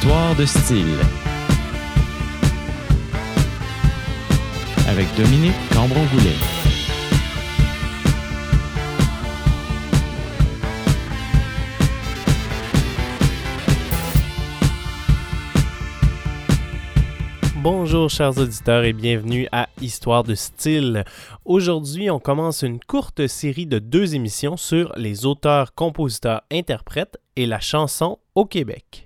Histoire de style. Avec Dominique Cambron-Goulet. Bonjour chers auditeurs et bienvenue à Histoire de style. Aujourd'hui, on commence une courte série de deux émissions sur les auteurs, compositeurs, interprètes et la chanson au Québec.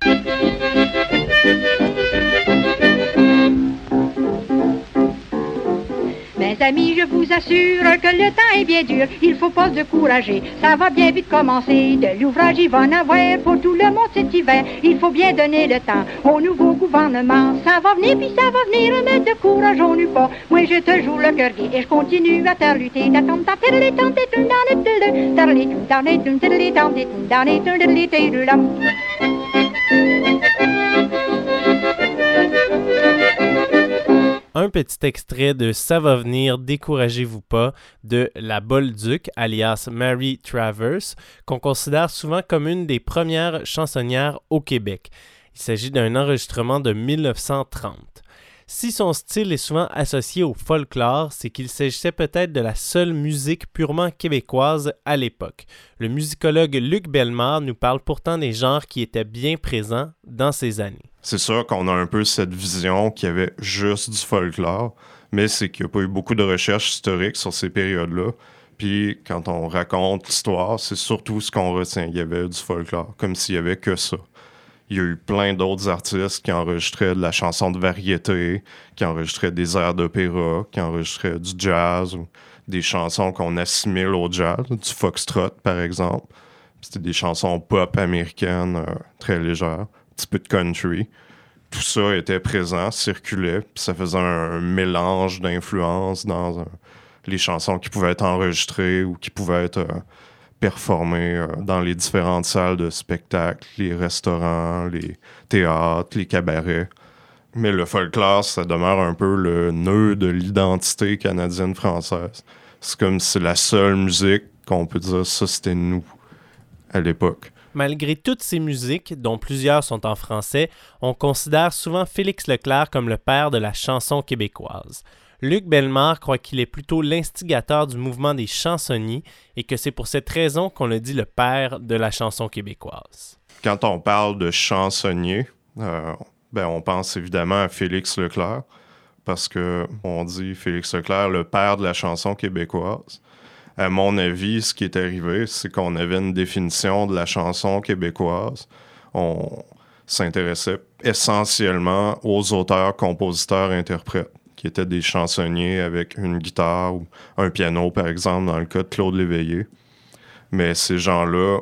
Mes amis, je vous assure que le temps est bien dur, il faut pas se décourager, ça va bien vite commencer. De l'ouvrage, il va en avoir pour tout le monde cet hiver. Il faut bien donner le temps au nouveau gouvernement. Ça va venir, puis ça va venir, mais de courage, on n'eut pas. Moi, te joue le cœur gai et je continue à te lutter. Un petit extrait de Ça va venir, découragez-vous pas, de La Bolduc, alias Mary Travers, qu'on considère souvent comme une des premières chansonnières au Québec. Il s'agit d'un enregistrement de 1930. Si son style est souvent associé au folklore, c'est qu'il s'agissait peut-être de la seule musique purement québécoise à l'époque. Le musicologue Luc Bellemare nous parle pourtant des genres qui étaient bien présents dans ces années. C'est sûr qu'on a un peu cette vision qu'il y avait juste du folklore, mais c'est qu'il n'y a pas eu beaucoup de recherches historiques sur ces périodes-là. Puis quand on raconte l'histoire, c'est surtout ce qu'on retient. Il y avait du folklore, comme s'il y avait que ça. Il y a eu plein d'autres artistes qui enregistraient de la chanson de variété, qui enregistraient des airs d'opéra, qui enregistraient du jazz ou des chansons qu'on assimile au jazz, du foxtrot par exemple. C'était des chansons pop américaines euh, très légères, petit peu de country. Tout ça était présent, circulait, puis ça faisait un, mélange d'influences dans les chansons qui pouvaient être enregistrées ou qui pouvaient être euh, performer euh, dans les différentes salles de spectacle, les restaurants, les théâtres, les cabarets. Mais le folklore, ça demeure un peu le nœud de l'identité canadienne-française. C'est comme si la seule musique qu'on peut dire, ça c'était nous à l'époque. Malgré toutes ces musiques, dont plusieurs sont en français, on considère souvent Félix Leclerc comme le père de la chanson québécoise. Luc Bellemare croit qu'il est plutôt l'instigateur du mouvement des chansonniers et que c'est pour cette raison qu'on le dit le père de la chanson québécoise. Quand on parle de chansonnier, euh, ben on pense évidemment à Félix Leclerc parce que on dit Félix Leclerc le père de la chanson québécoise. À mon avis, ce qui est arrivé, c'est qu'on avait une définition de la chanson québécoise. On s'intéressait essentiellement aux auteurs, compositeurs, interprètes qui étaient des chansonniers avec une guitare ou un piano, par exemple, dans le cas de Claude Léveillé. Mais ces gens-là,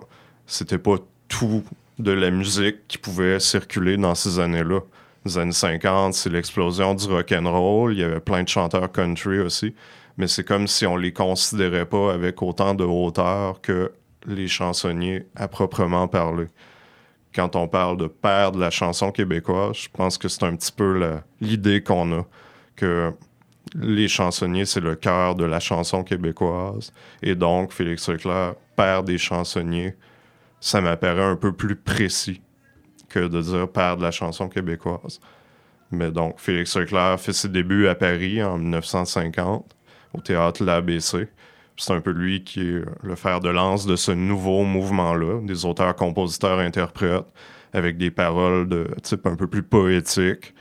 c'était pas tout de la musique qui pouvait circuler dans ces années-là. Les années 50, c'est l'explosion du rock and roll. Il y avait plein de chanteurs country aussi. Mais c'est comme si on les considérait pas avec autant de hauteur que les chansonniers à proprement parler. Quand on parle de père de la chanson québécoise, je pense que c'est un petit peu l'idée qu'on a que les chansonniers, c'est le cœur de la chanson québécoise. Et donc, Félix Leclerc, père des chansonniers, ça m'apparaît un peu plus précis que de dire père de la chanson québécoise. Mais donc, Félix Leclerc fait ses débuts à Paris en 1950, au théâtre L'ABC. C'est un peu lui qui est le fer de lance de ce nouveau mouvement-là, des auteurs, compositeurs, interprètes, avec des paroles de type un peu plus poétique,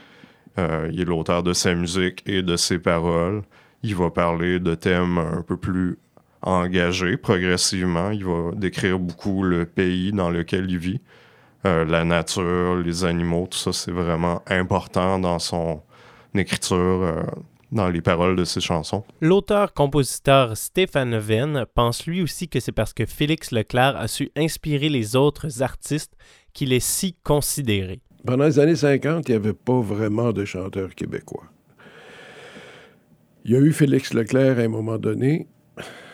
euh, il est l'auteur de sa musique et de ses paroles. Il va parler de thèmes un peu plus engagés progressivement. Il va décrire beaucoup le pays dans lequel il vit. Euh, la nature, les animaux, tout ça, c'est vraiment important dans son écriture, euh, dans les paroles de ses chansons. L'auteur-compositeur Stéphane Venn pense lui aussi que c'est parce que Félix Leclerc a su inspirer les autres artistes qu'il est si considéré. Pendant les années 50, il n'y avait pas vraiment de chanteurs québécois. Il y a eu Félix Leclerc à un moment donné,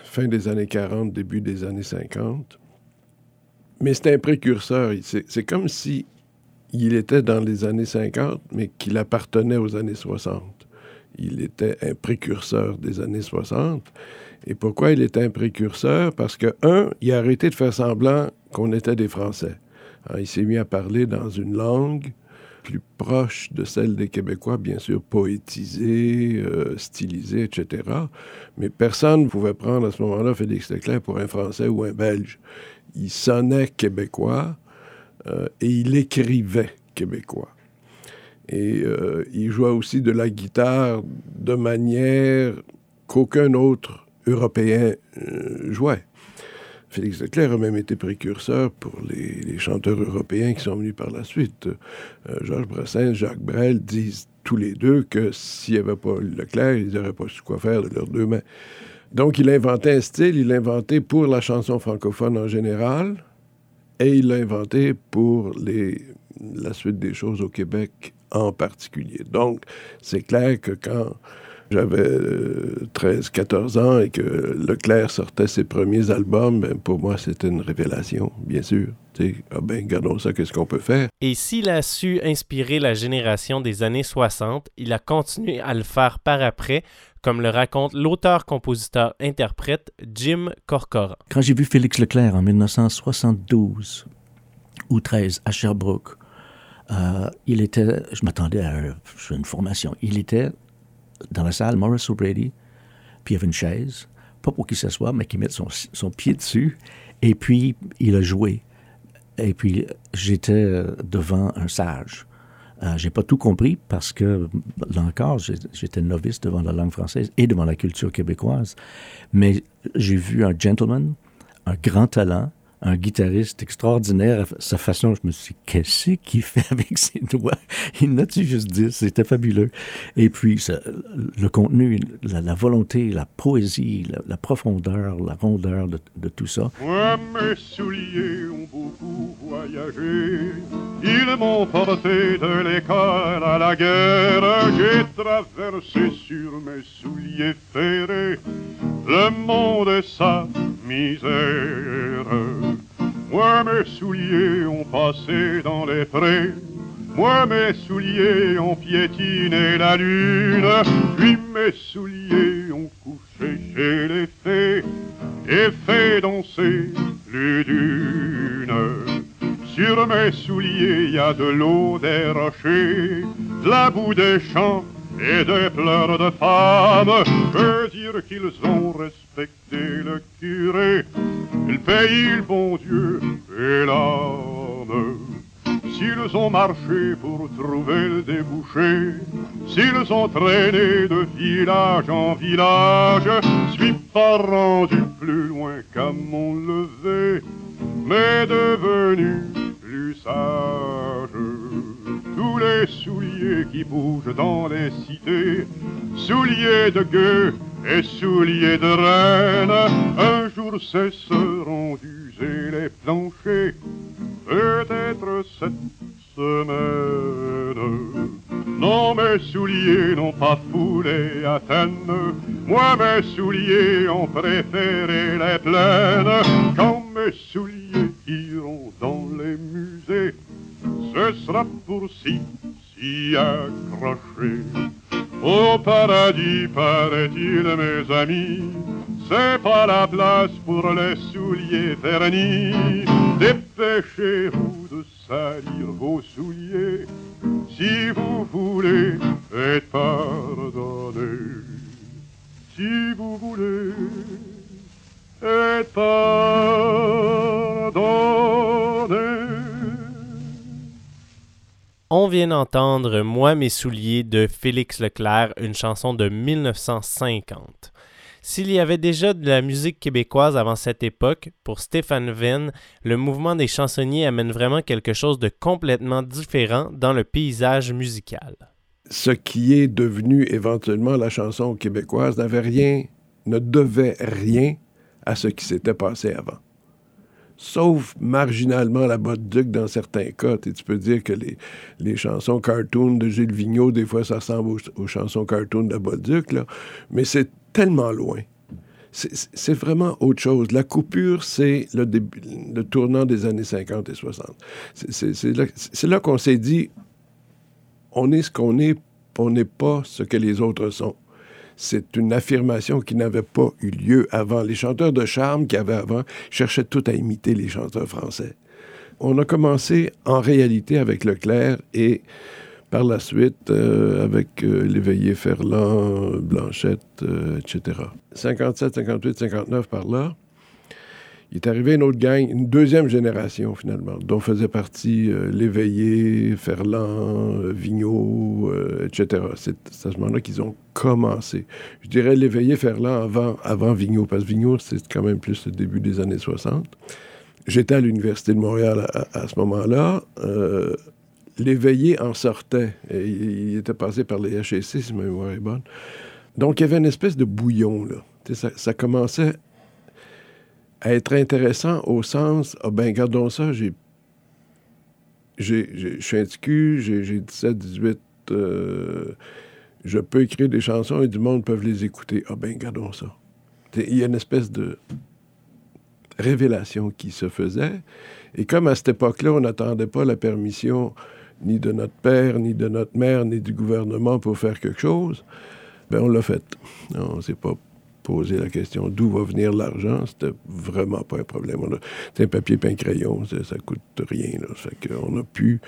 fin des années 40, début des années 50. Mais c'est un précurseur. C'est comme si il était dans les années 50, mais qu'il appartenait aux années 60. Il était un précurseur des années 60. Et pourquoi il était un précurseur? Parce que, un, il a arrêté de faire semblant qu'on était des Français. Hein, il s'est mis à parler dans une langue plus proche de celle des Québécois, bien sûr poétisée, euh, stylisée, etc. Mais personne ne pouvait prendre à ce moment-là Félix Leclerc pour un Français ou un Belge. Il sonnait québécois euh, et il écrivait québécois. Et euh, il jouait aussi de la guitare de manière qu'aucun autre Européen jouait. Félix Leclerc a même été précurseur pour les, chanteurs européens qui sont venus par la suite. Euh, Georges Brassens, Jacques Brel disent tous les deux que s'il n'y avait pas Leclerc, ils n'auraient pas su quoi faire de leurs deux mains. Donc, il a inventé un style, il l'a inventé pour la chanson francophone en général, et il l'a inventé pour la suite des choses au Québec en particulier. Donc, c'est clair que quand j'avais 13-14 euh, ans et que Leclerc sortait ses premiers albums, ben, pour moi, c'était une révélation, bien sûr. ah ben, regardons ça, qu'est-ce qu'on peut faire? Et s'il a su inspirer la génération des années 60, il a continué à le faire par après, comme le raconte l'auteur-compositeur-interprète Jim Corcoran. Quand j'ai vu Félix Leclerc en 1972 ou 13 à Sherbrooke, euh, il était, je m'attendais à une formation, il était dans la salle, Maurice O'Brady, puis il y avait une chaise, pas pour qu'il s'assoie, mais qu'il mette son, son, pied dessus, et puis il a joué. Et puis j'étais euh, devant un sage. Euh, j'ai pas tout compris parce que, là encore, j'étais novice devant la langue française et devant la culture québécoise. Mais j'ai vu un gentleman, un grand talent, un guitariste extraordinaire. sa façon, je me suis dit, qu'est-ce qu'il fait avec ses doigts? Il n'a-tu juste dit, c'était fabuleux. Et puis, le contenu, la, volonté, la poésie, la, profondeur, la rondeur de, tout ça. Moi, mes souliers ont beaucoup voyagé. Ils m'ont porté de l'école à la guerre. J'ai traversé sur mes souliers ferrés le monde et sa misère. Moi mes souliers ont passé dans les prés, moi mes souliers ont piétiné la lune, puis mes souliers ont couché chez les fées. Et fait danser les dunes. Sur mes souliers y a de l'eau des rochers, la boue des champs et des pleurs de femmes. Que dire qu'ils ont respecté le curé, le pays, le bon Dieu et l'âme. S'ils ont marché pour trouver le débouché, s'ils ont traîné de village en village, suis pas rendu plus loin qu'à mon lever, mais devenu plus sage tous les souliers qui bougent dans les cités, souliers de gueux et souliers de reine, un jour cesseront d'user les planchers, peut-être cette semaine. Non, mes souliers n'ont pas foulé Athènes, moi mes souliers ont préféré les plaines, quand mes souliers iront dans les musées ce sera pour si, si accroché. Au paradis, paraît-il, mes amis, c'est pas la place pour les souliers vernis. Dépêchez-vous de salir vos souliers si vous voulez être pardonné. Si vous voulez être pardonné. On vient d'entendre Moi mes souliers de Félix Leclerc, une chanson de 1950. S'il y avait déjà de la musique québécoise avant cette époque, pour Stéphane Venn, le mouvement des chansonniers amène vraiment quelque chose de complètement différent dans le paysage musical. Ce qui est devenu éventuellement la chanson québécoise n'avait rien, ne devait rien à ce qui s'était passé avant sauf marginalement la botte duc dans certains cas. Et tu peux dire que les, les chansons cartoon de Gilles Vigneault, des fois, ça ressemble aux, chansons cartoon de Duc, là. mais c'est tellement loin. C'est vraiment autre chose. La coupure, c'est le, le tournant des années 50 et 60. C'est là, là qu'on s'est dit, on est ce qu'on est, on n'est pas ce que les autres sont c'est une affirmation qui n'avait pas eu lieu avant. Les chanteurs de charme qui avaient avant cherchaient tout à imiter les chanteurs français. On a commencé en réalité avec Leclerc et par la suite euh, avec euh, l'éveillé Ferland, Blanchette, etc. 57, 58, 59 par là. Il est arrivé une autre gang, une deuxième génération finalement, dont faisait partie l'éveillé, Ferland, Vigneault, etc. C'est à ce moment-là qu'ils ont commencé. Je dirais l'éveillé, Ferland avant, avant Vigneault, parce que Vigneault, c'est quand même plus le début des années 60. J'étais à l'Université de Montréal à, ce moment-là l'éveillé en sortait. Il était passé par les HEC, si ma mémoire est bonne. Donc, il y avait une espèce de bouillon, là. Ça, ça, commençait être intéressant au sens, ah ben, gardons ça, j'ai... Je suis un j'ai 17, 18... Euh, je peux écrire des chansons et du monde peut les écouter. Ah ben, gardons ça. Il y a une espèce de révélation qui se faisait. Et comme à cette époque-là, on n'attendait pas la permission ni de notre père, ni de notre mère, ni du gouvernement pour faire quelque chose, ben on l'a fait. On s'est pas posé la question d'où va venir l'argent. C'était vraiment pas un problème. C'est un papier peint crayon, ça, coûte rien. On a pu.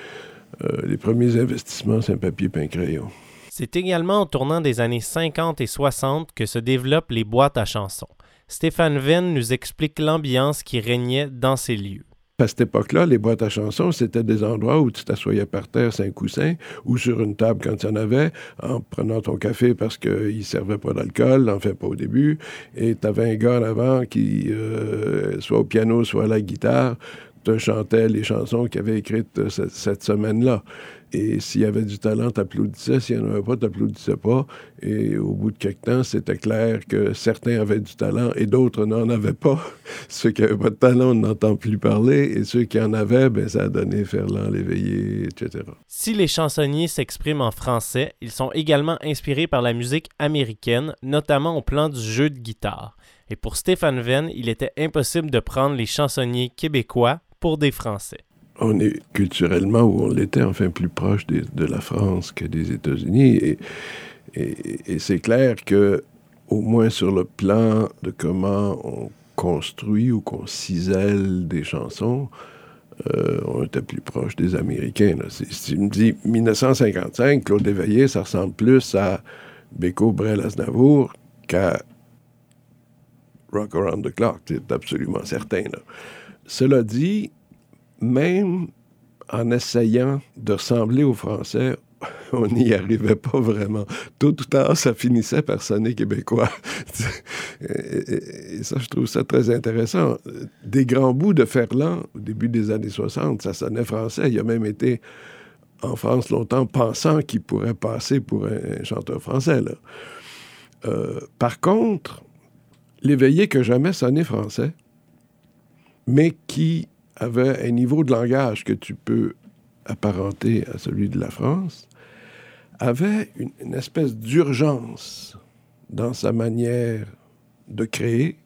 Euh, les premiers investissements, c'est un papier peint crayon. C'est également en tournant des années 50 et 60 que se développent les boîtes à chansons. Stéphane Venn nous explique l'ambiance qui régnait dans ces lieux. À cette époque-là, les boîtes à chansons, c'était des endroits où tu t'assoyais par terre, cinq coussins, ou sur une table quand il y en avait, en prenant ton café parce qu'il ne servait pas d'alcool, en fait pas au début, et tu avais un gars avant qui, euh, soit au piano, soit à la guitare, te chantait les chansons qu'il avait écrites euh, cette semaine-là. Et s'il y avait du talent, t'applaudissais. S'il n'y en avait pas, t'applaudissais pas. Et au bout de quelques temps, c'était clair que certains avaient du talent et d'autres n'en avaient pas. ceux qui n'avaient pas de talent, on n'entend plus parler. Et ceux qui en avaient, ben, ça a donné Ferland, l'éveillé, etc. Si les chansonniers s'expriment en français, ils sont également inspirés par la musique américaine, notamment au plan du jeu de guitare. Et pour Stéphane Venn, il était impossible de prendre les chansonniers québécois pour des Français on est culturellement où on l'était, enfin plus proche de la France que des États-Unis. Et, c'est clair que, au moins sur le plan de comment on construit ou qu'on cisèle des chansons, euh, on était plus proche des Américains. Si tu me dis 1955, Claude Éveillé, ça ressemble plus à Beko Brel Aznavour qu'à Rock Around the Clock, c'est absolument certain. Cela dit, même en essayant de ressembler aux Français, on n'y arrivait pas vraiment. Tôt ou tard, ça finissait par sonner québécois. et, ça, je trouve ça très intéressant. Des grands bouts de Ferland, au début des années 60, ça sonnait français. Il a même été en France longtemps pensant qu'il pourrait passer pour un, chanteur français. Euh, par contre, l'éveillé que jamais sonné français, mais qui avait un niveau de langage que tu peux apparenter à celui de la France, avait une, espèce d'urgence dans sa manière de créer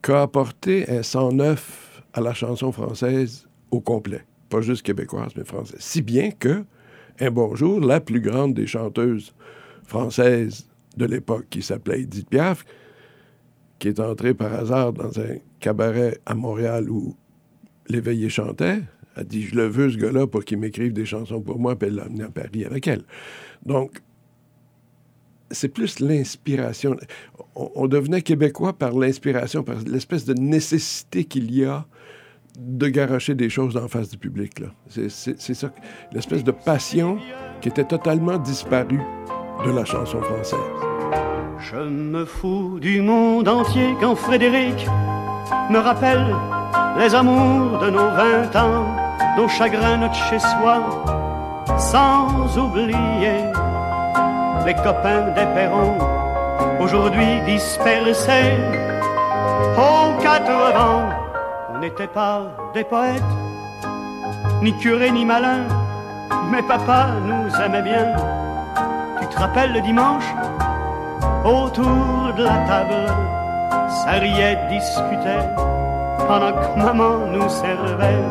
qu'a apporté un sang neuf à la chanson française au complet. Pas juste québécoise, mais française. Si bien que, un bonjour, la plus grande des chanteuses françaises de l'époque, qui s'appelait Edith Piaf, qui est entrée par hasard dans un cabaret à Montréal où l'éveillé chantait, a dit Je le veux, ce gars-là, pour qu'il m'écrive des chansons pour moi, puis elle l'a amené à Paris avec elle. Donc, c'est plus l'inspiration. On, devenait québécois par l'inspiration, par l'espèce de nécessité qu'il y a de garocher des choses en face du public. C'est ça, l'espèce de passion qui était totalement disparue de la chanson française. Je me fous du monde entier quand Frédéric me rappelle les amours de nos vingt ans, nos chagrins, notre chez-soi, sans oublier les copains des perrons, aujourd'hui dispersés aux quatre vents. On n'était pas des poètes, ni curés ni malins, mais papa nous aimait bien. Tu te rappelles le dimanche, autour de la table, ça riait, discutait pendant que maman nous servait.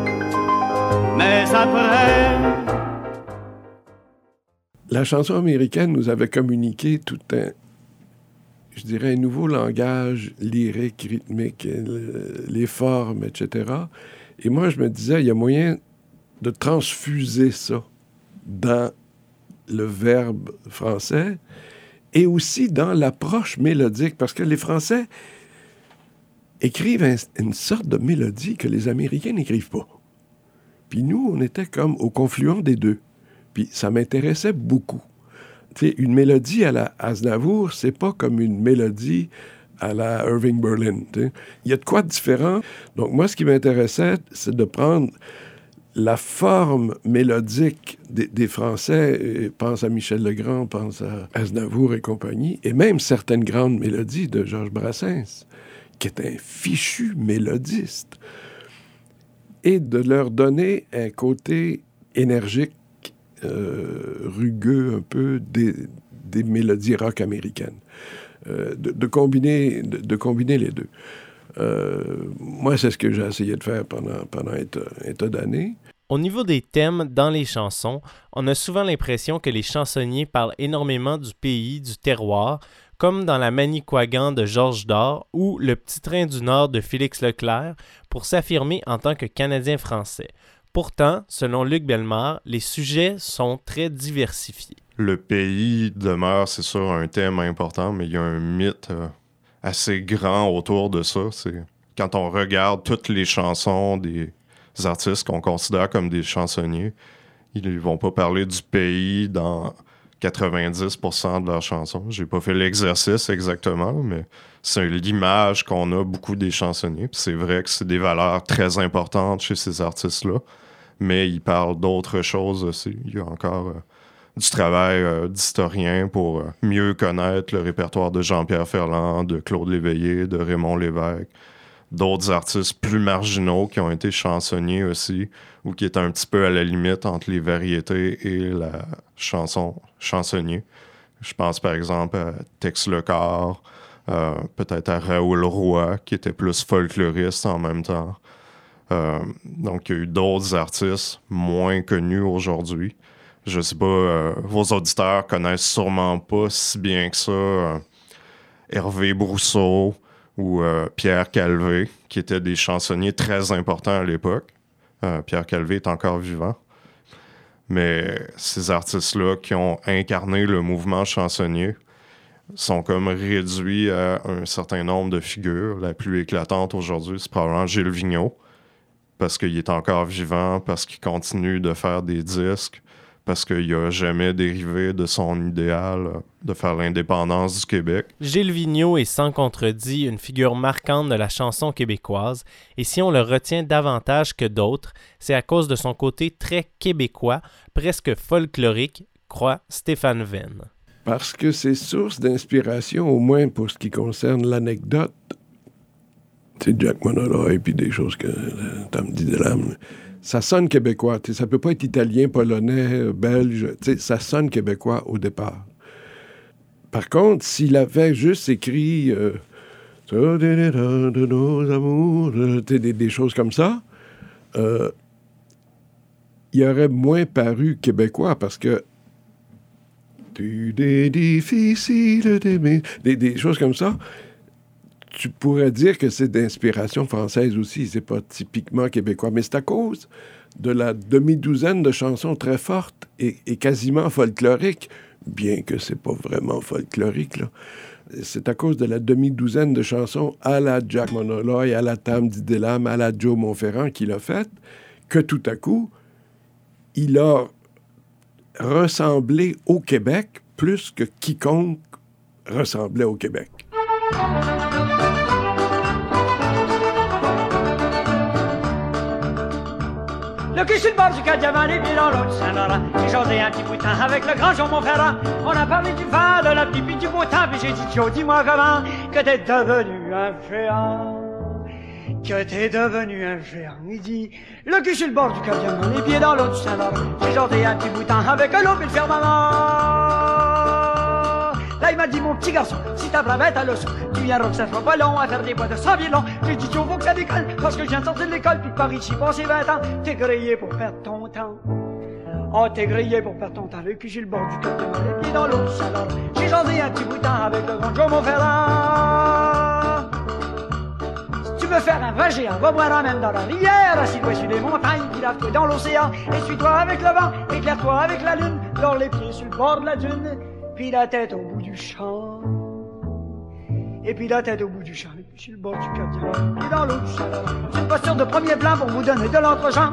Mais après. La chanson américaine nous avait communiqué tout un, je dirais, un nouveau langage lyrique, rythmique, les formes, etc., Et moi, je me disais, il y a moyen de transfuser ça dans le verbe français et aussi dans l'approche mélodique, parce que les Français écrivent un- une sorte de mélodie que les Américains n'écrivent pas. Puis nous, on était comme au confluent des deux. Puis ça m'intéressait beaucoup. Tu sais, une mélodie à la Aznavour, c'est pas comme une mélodie à la Irving Berlin. Il y a de quoi de différent. Donc moi, ce qui m'intéressait, c'est de prendre la forme mélodique des, Français, pense à Michel Legrand, pense à Aznavour et compagnie, et même certaines grandes mélodies de Georges Brassens, qui est un fichu mélodiste, et de leur donner un côté énergique, euh, rugueux un peu des, mélodies rock américaines. Euh, de combiner les deux. Euh, moi, c'est ce que j'ai essayé de faire pendant, pendant un tas, d'années. Au niveau des thèmes dans les chansons, on a souvent l'impression que les chansonniers parlent énormément du pays, du terroir, comme dans la Manicouagan de Georges Dard ou Le Petit Train du Nord de Félix Leclerc, pour s'affirmer en tant que Canadien-Français. Pourtant, selon Luc Bellemare, les sujets sont très diversifiés. Le pays demeure, c'est sûr, un thème important, mais il y a un mythe euh, assez grand autour de ça. C'est quand on regarde toutes les chansons des artistes qu'on considère comme des chansonniers, ils vont pas parler du pays dans 90% de leurs chansons. J'ai pas fait l'exercice exactement, mais c'est l'image qu'on a beaucoup des chansonniers. C'est vrai que c'est des valeurs très importantes chez ces artistes-là, mais ils parlent d'autres choses aussi. Il y a encore euh, du travail euh, d'historien pour euh, mieux connaître le répertoire de Jean-Pierre Ferland, de Claude Léveillé, de Raymond Lévesque, d'autres artistes plus marginaux qui ont été chansonniers aussi, ou qui étaient un petit peu à la limite entre les variétés et la chanson chansonnier. Je pense par exemple à Tex Lecor, euh, peut-être à Raoul Roy, qui était plus folkloriste en même temps. Euh, donc, il y a eu d'autres artistes moins connus aujourd'hui. Je sais pas, euh, vos auditeurs connaissent sûrement pas si bien que ça euh, Hervé Brousseau ou euh, Pierre Calvé, qui étaient des chansonniers très importants à l'époque. Pierre Calvé est encore vivant. Mais ces artistes-là qui ont incarné le mouvement chansonnier sont comme réduits à un certain nombre de figures. La plus éclatante aujourd'hui, c'est probablement Gilles Vigneault, parce qu'il est encore vivant, parce qu'il continue de faire des disques, parce qu'il n'a jamais dérivé de son idéal de faire l'indépendance du Québec. Gilles Vigneault est sans contredit une figure marquante de la chanson québécoise, et si on le retient davantage que d'autres, c'est à cause de son côté très québécois, presque folklorique, croit Stéphane Venn. Parce que c'est source d'inspiration, au moins pour ce qui concerne l'anecdote. Tu sais, Jack Monola et puis des choses que euh, de l'âme. Ça sonne québécois. Tu sais, ça peut pas être italien, polonais, belge. Ça sonne québécois au départ. Par contre, s'il avait juste écrit euh, de nos amours, des, des choses comme ça, euh, il aurait moins paru québécois parce que d'aimer. Des, des choses comme ça. Tu pourrais dire que c'est d'inspiration française aussi. C'est pas typiquement québécois. Mais c'est à cause de la demi-douzaine de chansons très fortes et, quasiment folkloriques, bien que c'est pas vraiment folklorique. C'est à cause de la demi-douzaine de chansons à la Jack Monoloy, à la Tam Didelam, à la Joe Monferrand qu'il a faite, que tout à coup, il a ressemblé au Québec plus que quiconque ressemblait au Québec. Le cul sur le bord du cas diamant, les pieds dans du Saint-Laurent. J'ai jasé un petit bout de temps avec le grand Jean Montferrand. On a parlé du vent, de la puis du beau temps. Puis j'ai dit, Joe, dis-moi comment que t'es devenu un géant. Que t'es devenu un géant. Il dit, le cul sur le bord du cas diamant, les pieds dans l'eau du Saint-Laurent. J'ai jasé un petit bout de temps avec l'eau puis le firmament. Il m'a dit, mon petit garçon, si ta bravette à leçon, tu viendras que ça soit pas long à faire des bois de 100 long. J'ai dit, Joe, faut que ça décolle, parce que je viens de sortir de l'école, puis par ici, passé 20 ans, t'es grillé pour perdre ton temps. Oh, t'es grillé pour perdre ton temps, le cul sur le bord du cœur, les pieds dans l'eau salon. J'ai jasé un petit bout de temps avec le grand Joe Monferrand. Si tu veux faire un vrai géant, va boire même dans la rivière, assis-toi sur les montagnes, puis lave-toi dans l'océan, essuie-toi avec le vent, éclaire-toi avec la lune, dors les pieds sur le bord de la dune, puis la tête au bout du champ. Et puis la tête au bout du champ, et puis sur le bord du cap puis dans l'eau du. C'est une posture de premier plan pour vous donner de l'entre-champ.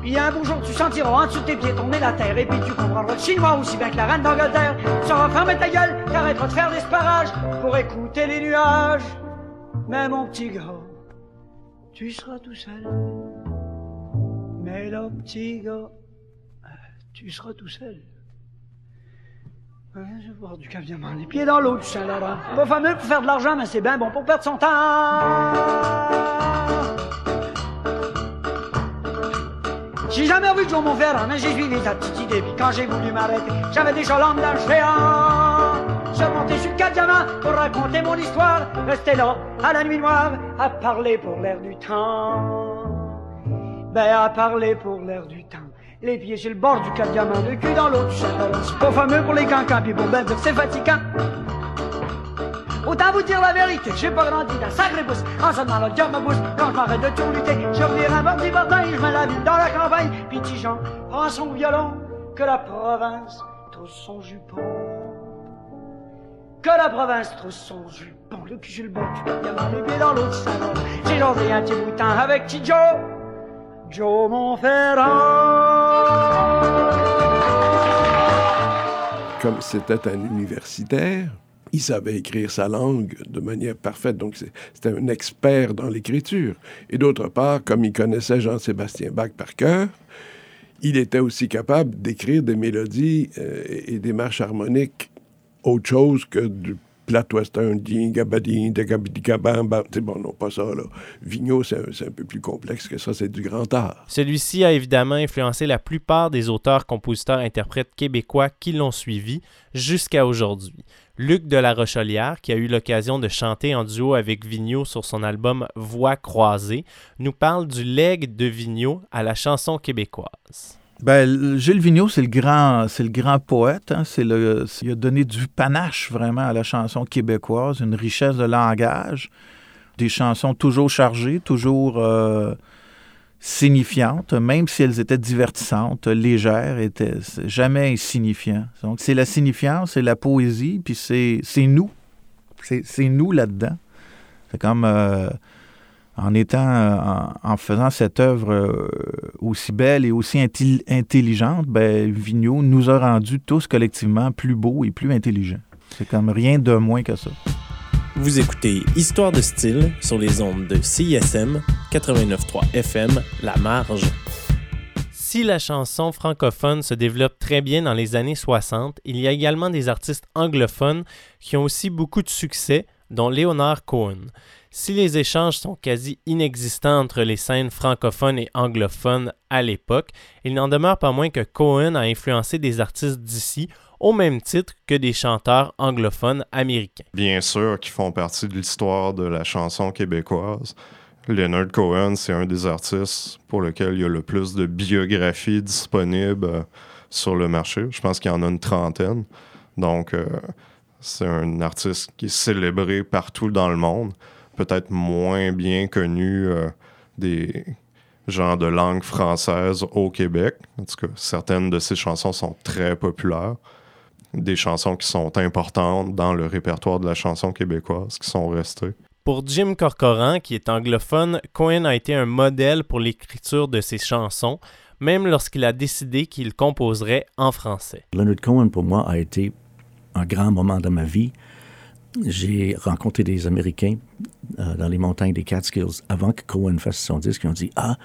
Puis un beau jour, tu sentiras en dessous de tes pieds tourner la terre, et puis tu comprendras le chinois aussi bien que la reine d'Angleterre. Tu sauras fermer ta gueule, t'arrêteras de faire des sparages pour écouter les nuages. Mais mon petit gars, tu seras tout seul. Mais là, petit gars, tu seras tout seul. Je vais boire du caviar les pieds dans l'eau du Saint-Laurent. Pas fameux pour faire de l'argent, mais c'est bien bon pour perdre son temps. J'ai jamais vu John Montferrand, mais j'ai suivi sa petite idée. Puis quand j'ai voulu m'arrêter, j'avais déjà l'âme d'un géant. Je montais sur quatre diamants pour raconter mon histoire. Rester là, à la nuit noire, à parler pour l'air du temps. Ben, à parler pour l'air du temps. Les pieds sur le bord du cap diamant, le cul dans du château. C'est pas fameux pour les cancans, puis pour ben c'est fatigant. Autant vous dire la vérité, j'ai pas grandi d'un sacré pouce. En demandant le ma bouche, quand je m'arrête de tout lutter, je reviens un mardi matin, je mets la ville dans la campagne. Petit Jean prend son violon, que la province trousse son jupon. Que la province trousse son jupon, le cul sur le bord du cap diamant, les pieds dans du salon. J'ai lancé un petit boutin avec petit Joe. Montferrand. Comme c'était un universitaire, il savait écrire sa langue de manière parfaite, donc c'était un expert dans l'écriture. Et d'autre part, comme il connaissait Jean-Sébastien Bach par cœur, il était aussi capable d'écrire des mélodies euh, et des marches harmoniques autre chose que du plat western, c'est bon, non, pas ça, là. Vigneault, c'est un, peu plus complexe que ça, c'est du grand art. Celui-ci a évidemment influencé la plupart des auteurs, compositeurs, interprètes québécois qui l'ont suivi jusqu'à aujourd'hui. Luc de la Rochelière, qui a eu l'occasion de chanter en duo avec Vigneault sur son album Voix croisées, nous parle du legs de Vigneault à la chanson québécoise. Ben, Gilles Vigneault, c'est le grand, c'est le grand poète. Hein. C'est le, il a donné du panache vraiment à la chanson québécoise, une richesse de langage, des chansons toujours chargées, toujours euh, signifiantes, même si elles étaient divertissantes, légères, étaient jamais insignifiants. Donc, c'est la signifiance, c'est la poésie, puis c'est, nous. C'est, nous là-dedans. C'est comme euh, en étant, en, faisant cette œuvre euh, aussi belle et aussi intelligente, ben, Vigneault nous a rendus tous collectivement plus beaux et plus intelligents. C'est comme rien de moins que ça. Vous écoutez Histoire de style sur les ondes de CISM 89.3 FM La Marge. Si la chanson francophone se développe très bien dans les années 60, il y a également des artistes anglophones qui ont aussi beaucoup de succès, dont Leonard Cohen. Si les échanges sont quasi inexistants entre les scènes francophones et anglophones à l'époque, il n'en demeure pas moins que Cohen a influencé des artistes d'ici au même titre que des chanteurs anglophones américains. Bien sûr, qui font partie de l'histoire de la chanson québécoise. Leonard Cohen, c'est un des artistes pour lequel il y a le plus de biographies disponibles euh, sur le marché. Je pense qu'il y en a une trentaine. Donc, euh, c'est un artiste qui est célébré partout dans le monde. Peut-être moins bien connu euh, des gens de langue française au Québec. En tout cas, certaines de ses chansons sont très populaires des chansons qui sont importantes dans le répertoire de la chanson québécoise qui sont restées. Pour Jim Corcoran, qui est anglophone, Cohen a été un modèle pour l'écriture de ses chansons, même lorsqu'il a décidé qu'il composerait en français. Leonard Cohen, pour moi, a été un grand moment de ma vie. J'ai rencontré des Américains euh, dans les montagnes des Catskills avant que Cohen fasse son disque. Ils ont dit Ah,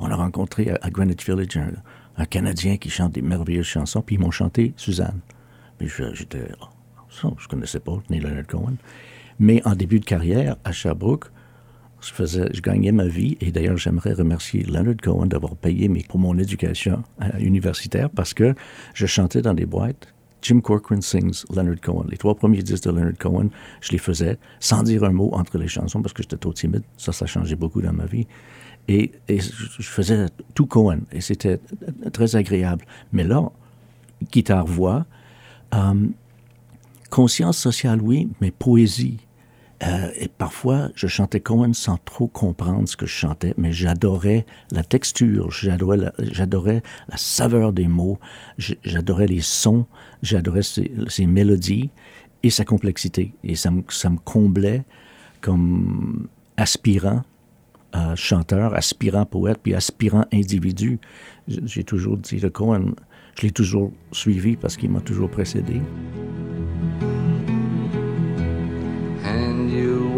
on a rencontré à, Greenwich Village un, un, Canadien qui chante des merveilleuses chansons, puis ils m'ont chanté Suzanne. Mais j'étais. Oh, je connaissais pas ni Leonard Cohen. Mais en début de carrière, à Sherbrooke, je, faisais, je gagnais ma vie. Et d'ailleurs, j'aimerais remercier Leonard Cohen d'avoir payé mes, pour mon éducation euh, universitaire parce que je chantais dans des boîtes. Jim Corcoran sings Leonard Cohen. Les trois premiers disques de Leonard Cohen, je les faisais sans dire un mot entre les chansons parce que j'étais trop timide. Ça, ça a changé beaucoup dans ma vie. Et, et je faisais tout Cohen. Et c'était très agréable. Mais là, guitare-voix, euh, conscience sociale, oui, mais poésie. Euh, et parfois, je chantais Cohen sans trop comprendre ce que je chantais, mais j'adorais la texture, j'adorais la, la saveur des mots, j'adorais les sons, j'adorais ses, mélodies et sa complexité. Et ça me, ça me comblait comme aspirant euh, chanteur, aspirant poète, puis aspirant individu. J'ai toujours dit le Cohen, je l'ai toujours suivi parce qu'il m'a toujours précédé.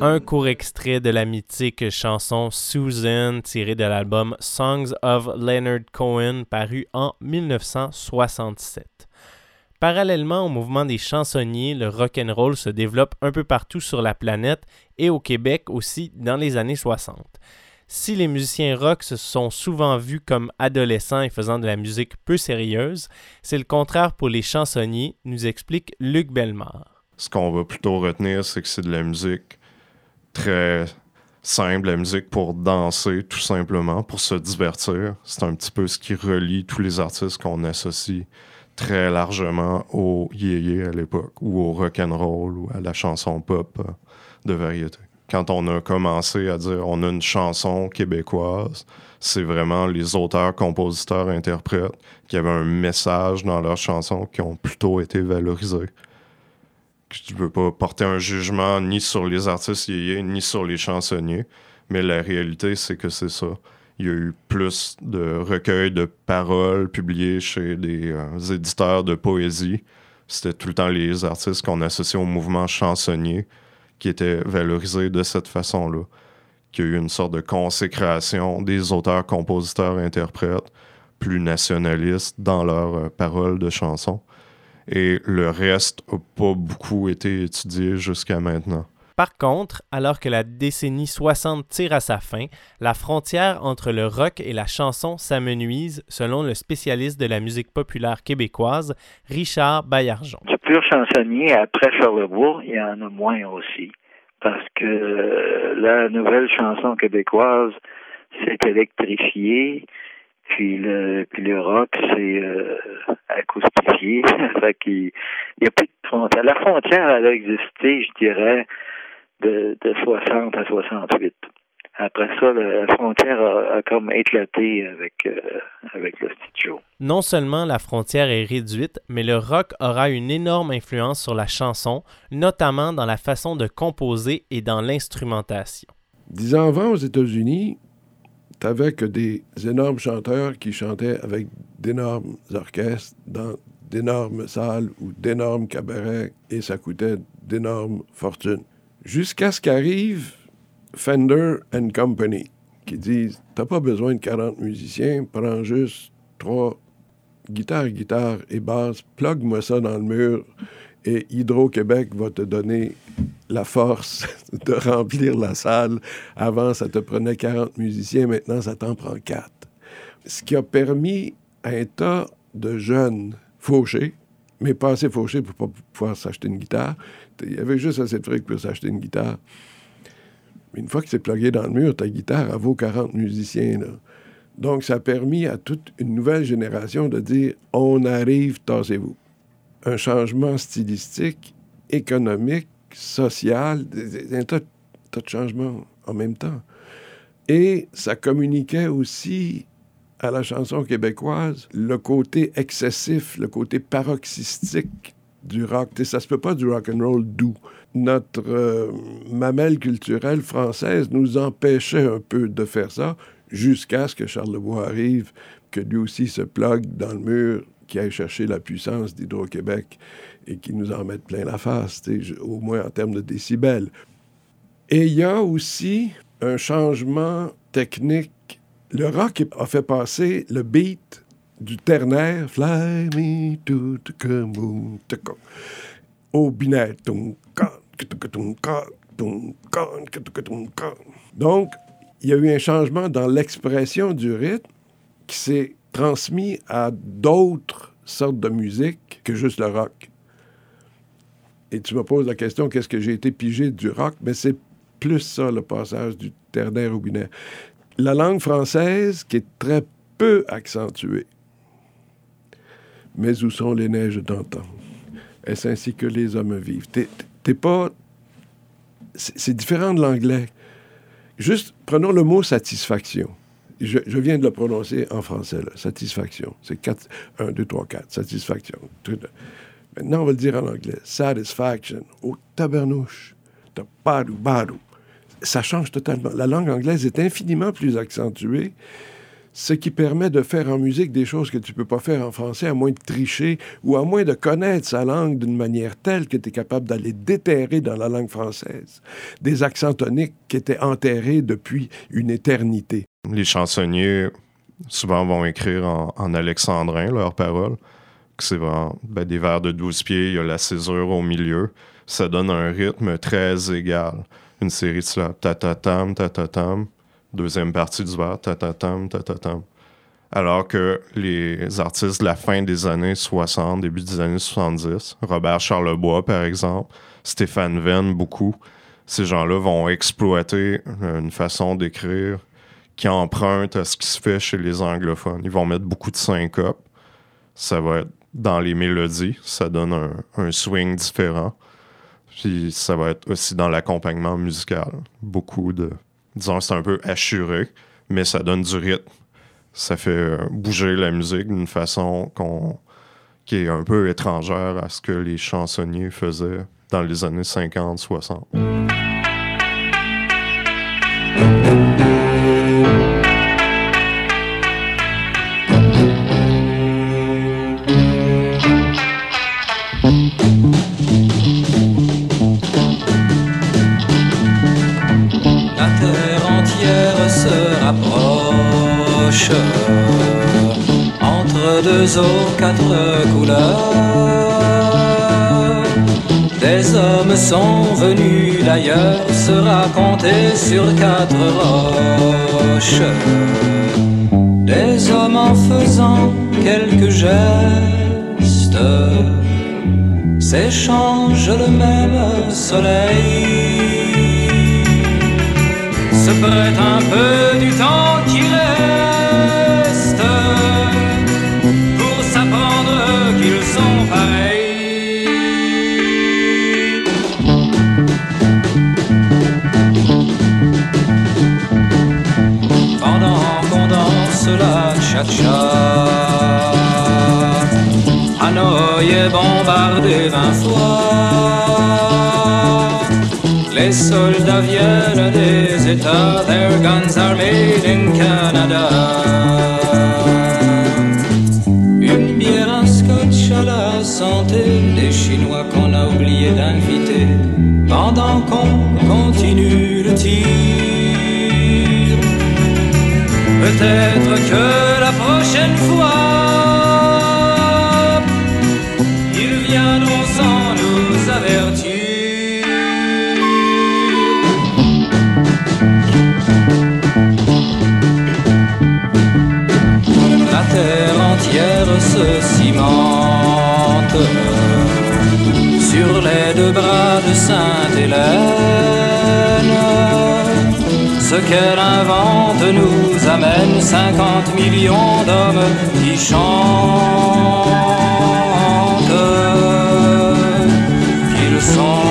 Un court extrait de la mythique chanson Susan tirée de l'album Songs of Leonard Cohen paru en 1967. Parallèlement au mouvement des chansonniers, le rock and roll se développe un peu partout sur la planète et au Québec aussi dans les années 60. Si les musiciens rock se sont souvent vus comme adolescents et faisant de la musique peu sérieuse, c'est le contraire pour les chansonniers, nous explique Luc Bellemare ce qu'on va plutôt retenir, c'est que c'est de la musique très simple, la musique pour danser, tout simplement, pour se divertir. C'est un petit peu ce qui relie tous les artistes qu'on associe très largement au yéyé à l'époque, ou au rock and roll, ou à la chanson pop euh, de variété. Quand on a commencé à dire on a une chanson québécoise, c'est vraiment les auteurs, compositeurs, interprètes qui avaient un message dans leurs chansons qui ont plutôt été valorisés je ne veux pas porter un jugement ni sur les artistes yéyés, ni sur les chansonniers, mais la réalité, c'est que c'est ça. Il y a eu plus de recueils de paroles publiés chez des euh, éditeurs de poésie. C'était tout le temps les artistes qu'on associait au mouvement chansonnier qui étaient valorisés de cette façon-là. Qu'il y a eu une sorte de consécration des auteurs, compositeurs, interprètes plus nationalistes dans leurs euh, paroles de chansons et le reste n'a pas beaucoup été étudié jusqu'à maintenant. Par contre, alors que la décennie 60 tire à sa fin, la frontière entre le rock et la chanson s'amenuise, selon le spécialiste de la musique populaire québécoise, Richard Baillargeon. Du pur chansonnier, après Charlebois, il y en a moins aussi. Parce que euh, la nouvelle chanson québécoise s'est électrifiée. Puis le, puis le rock, c'est euh, acoustifié. fait qu'il y a plus de frontière. La frontière, elle a existé, je dirais, de, de 60 à 68. Après ça, la frontière a, comme éclaté avec, euh, avec le studio. Non seulement la frontière est réduite, mais le rock aura une énorme influence sur la chanson, notamment dans la façon de composer et dans l'instrumentation. Dix ans avant, aux États-Unis, que des énormes chanteurs qui chantaient avec d'énormes orchestres dans d'énormes salles ou d'énormes cabarets et ça coûtait d'énormes fortunes. Jusqu'à ce qu'arrive Fender and Company qui disent T'as pas besoin de 40 musiciens, prends juste trois guitares, guitares et basses, plug-moi ça dans le mur et Hydro-Québec va te donner la force de remplir la salle. Avant, ça te prenait 40 musiciens, maintenant, ça t'en prend 4. Ce qui a permis à un tas de jeunes fauchés, mais pas assez fauchés pour pouvoir s'acheter une guitare. Il y avait juste assez de fric pour s'acheter une guitare. Une fois que c'est plugué dans le mur, ta guitare, elle vaut 40 musiciens. Donc, ça a permis à toute une nouvelle génération de dire on arrive, tassez-vous un changement stylistique, économique, social, un tas, de changements en même temps. Et ça communiquait aussi à la chanson québécoise le côté excessif, le côté paroxystique du rock. Ça ça se peut pas du rock and roll doux. Notre euh, mamelle culturelle française nous empêchait un peu de faire ça jusqu'à ce que Charles Lebois arrive, que lui aussi se plug dans le mur qui aille chercher la puissance d'Hydro-Québec et qui nous en mette plein la face, au moins en termes de décibels. Et il y a aussi un changement technique. Le rock a fait passer le beat du ternaire Fly me to the au binaire Donc, il y a eu un changement dans l'expression du rythme qui s'est transmis à d'autres sortes de musique que juste le rock. Et tu me poses la question, qu'est-ce que j'ai été pigé du rock? Mais c'est plus ça, le passage du ternaire au binaire. La langue française, qui est très peu accentuée. Mais où sont les neiges d'antan? Est-ce ainsi que les hommes vivent? T'es pas... C'est différent de l'anglais. Juste, prenons le mot satisfaction. Je, viens de le prononcer en français, là. satisfaction. C'est 4, 1, 2, 3, 4, satisfaction. Maintenant, on va le dire en anglais. Satisfaction. Au tabernouche. Badou, badou. Ça change totalement. La langue anglaise est infiniment plus accentuée ce qui permet de faire en musique des choses que tu ne peux pas faire en français, à moins de tricher ou à moins de connaître sa langue d'une manière telle que tu es capable d'aller déterrer dans la langue française des accents toniques qui étaient enterrés depuis une éternité. Les chansonniers, souvent, vont écrire en, alexandrin leurs paroles. C'est vraiment ben, des vers de 12 pieds, il y a la césure au milieu. Ça donne un rythme très égal. Une série de cela, ta-ta-tam, ta-ta-tam deuxième partie du ta-ta-tam, ta-ta-tam. Alors que les artistes de la fin des années 60, début des années 70, Robert Charlebois par exemple, Stéphane Venn beaucoup, ces gens-là vont exploiter une façon d'écrire qui emprunte à ce qui se fait chez les anglophones. Ils vont mettre beaucoup de syncopes. Ça va être dans les mélodies, ça donne un, swing différent. Puis ça va être aussi dans l'accompagnement musical. Beaucoup de disons, c'est un peu assuré, mais ça donne du rythme. Ça fait euh, bouger la musique d'une façon qui est un peu étrangère à ce que les chansonniers faisaient dans les années 50-60. Quatre couleurs. Des hommes sont venus d'ailleurs se raconter sur quatre roches. Des hommes en faisant quelques gestes s'échangent le même soleil. Se prête un peu du temps qui Est bombardé vingt fois. Les soldats viennent des États, their guns are made in Canada. Une bière, un scotch à la santé, des Chinois qu'on a oublié d'inviter, pendant qu'on continue le tir. Peut-être que la prochaine fois, sur les deux bras de Sainte-Hélène. Ce qu'elle invente nous amène 50 millions d'hommes qui chantent, qu'ils sont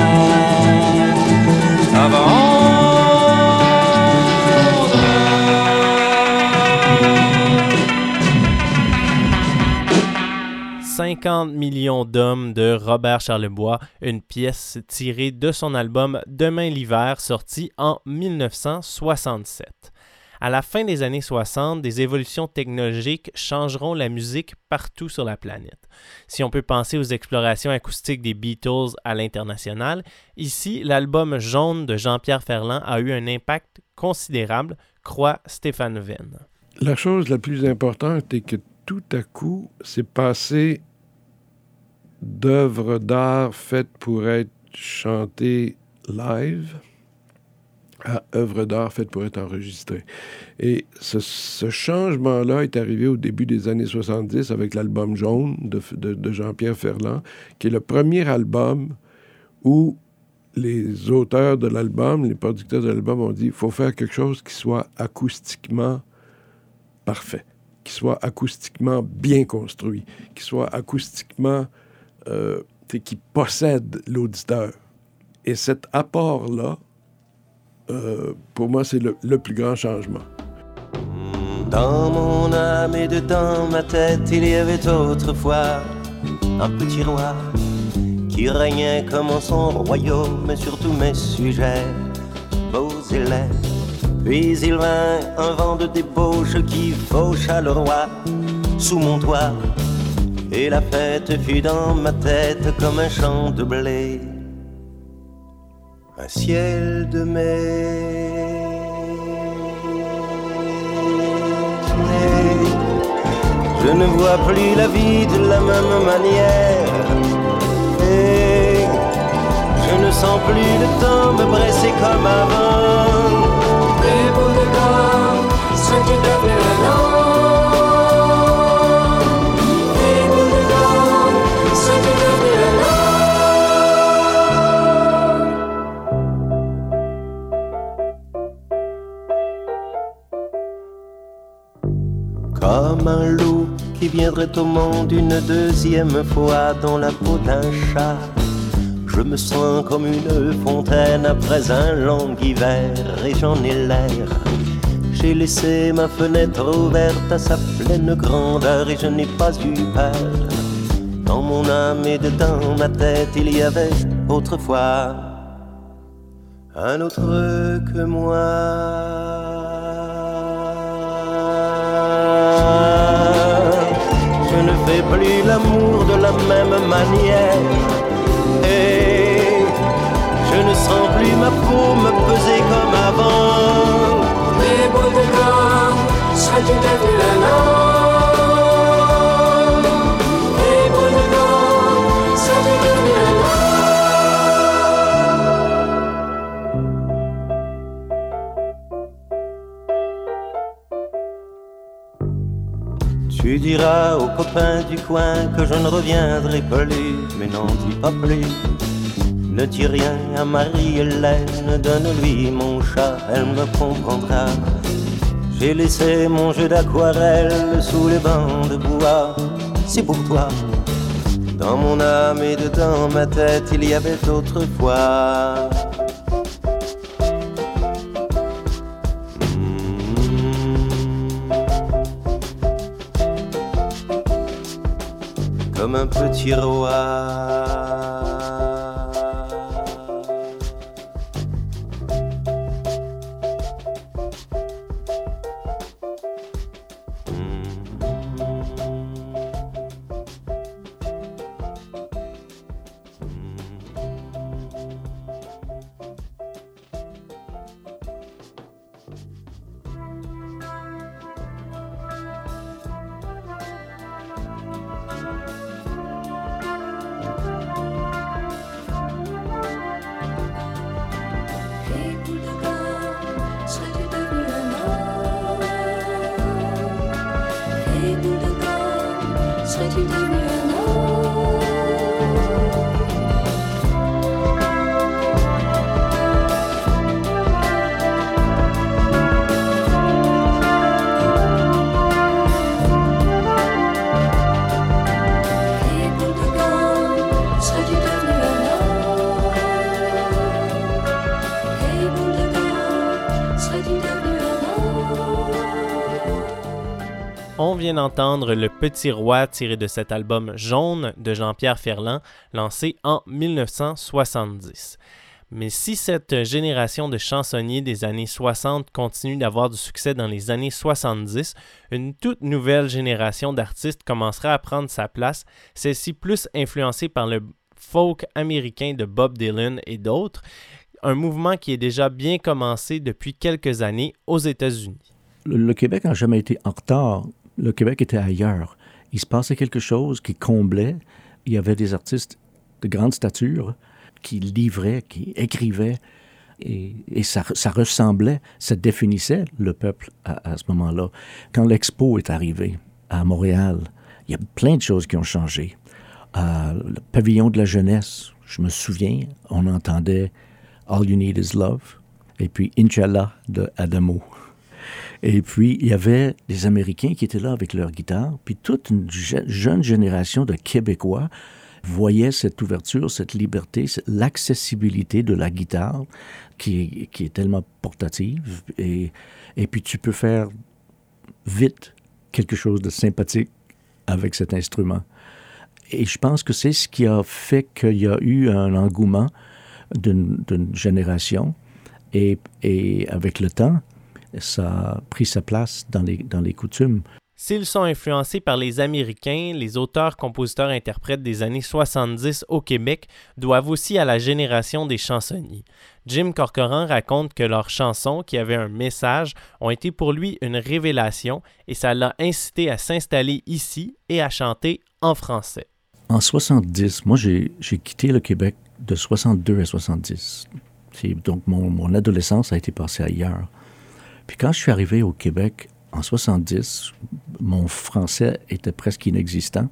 50 millions d'hommes de Robert Charlebois, une pièce tirée de son album Demain l'hiver sorti en 1967. À la fin des années 60, des évolutions technologiques changeront la musique partout sur la planète. Si on peut penser aux explorations acoustiques des Beatles à l'international, ici, l'album Jaune de Jean-Pierre Ferland a eu un impact considérable, croit Stéphane Venn. La chose la plus importante est que tout à coup, c'est passé d'œuvres d'art faites pour être chantées live à œuvre d'art faite pour être enregistrée. Et ce, changement-là est arrivé au début des années 70 avec l'album Jaune de- de Jean-Pierre Ferland, qui est le premier album où les auteurs de l'album, les producteurs de l'album ont dit il faut faire quelque chose qui soit acoustiquement parfait, qui soit acoustiquement bien construit, qui soit acoustiquement euh, qui possède l'auditeur. Et cet apport-là, euh, pour moi, c'est le, plus grand changement. Dans mon âme et dedans ma tête, il y avait autrefois un petit roi qui régnait comme en son royaume sur tous mes sujets, beaux et laids. Puis il vint un vent de débauche qui faucha le roi sous mon toit. Et la fête fut dans ma tête comme un champ de blé, un ciel de mai. Je ne vois plus la vie de la même manière. Et je ne sens plus le temps me presser comme avant. Les bouts de gomme Un loup qui viendrait au monde une deuxième fois dans la peau d'un chat. Je me sens comme une fontaine après un long hiver et j'en ai l'air. J'ai laissé ma fenêtre ouverte à sa pleine grandeur et je n'ai pas eu peur. Dans mon âme et dedans ma tête, il y avait autrefois un autre que moi. Ne fais plus l'amour de la même manière. Et je ne sens plus ma peau me peser comme avant. Les bouts de sont-ils devenus un Tu diras aux copains du coin que je ne reviendrai plus, mais n'en dis pas plus. Ne dis rien à Marie-Hélène, donne-lui mon chat, elle me comprendra. J'ai laissé mon jeu d'aquarelle sous les bancs de bois, c'est pour toi. Dans mon âme et dedans ma tête, il y avait autrefois. Un petit roi. On vient d'entendre Le Petit Roi tiré de cet album Jaune de Jean-Pierre Ferland, lancé en 1970. Mais si cette génération de chansonniers des années 60 continue d'avoir du succès dans les années 70, une toute nouvelle génération d'artistes commencera à prendre sa place, celle-ci plus influencée par le folk américain de Bob Dylan et d'autres, un mouvement qui est déjà bien commencé depuis quelques années aux États-Unis. Le, Québec n'a jamais été en retard. Le Québec était ailleurs. Il se passait quelque chose qui comblait. Il y avait des artistes de grande stature qui livraient, qui écrivaient. et, ça, ressemblait, ça définissait le peuple à, ce moment-là. Quand l'expo est arrivé à Montréal, il y a plein de choses qui ont changé. Euh, le pavillon de la jeunesse, je me souviens, on entendait All You Need Is Love et puis Inch'Allah de Adamo. Et puis, il y avait des Américains qui étaient là avec leur guitare, puis toute une je jeune génération de Québécois voyait cette ouverture, cette liberté, l'accessibilité de la guitare qui est, qui est tellement portative. Et, et puis, tu peux faire vite quelque chose de sympathique avec cet instrument. Et je pense que c'est ce qui a fait qu'il y a eu un engouement d'une génération. Et, et, avec le temps, ça a pris sa place dans les, dans les coutumes. S'ils sont influencés par les Américains, les auteurs, compositeurs, interprètes des années 70 au Québec doivent aussi à la génération des chansonniers. Jim Corcoran raconte que leurs chansons, qui avaient un message, ont été pour lui une révélation et ça l'a incité à s'installer ici et à chanter en français. En 70, moi j'ai quitté le Québec de 62 à 70. Donc mon, mon adolescence a été passée ailleurs. Puis quand je suis arrivé au Québec en 70, mon français était presque inexistant.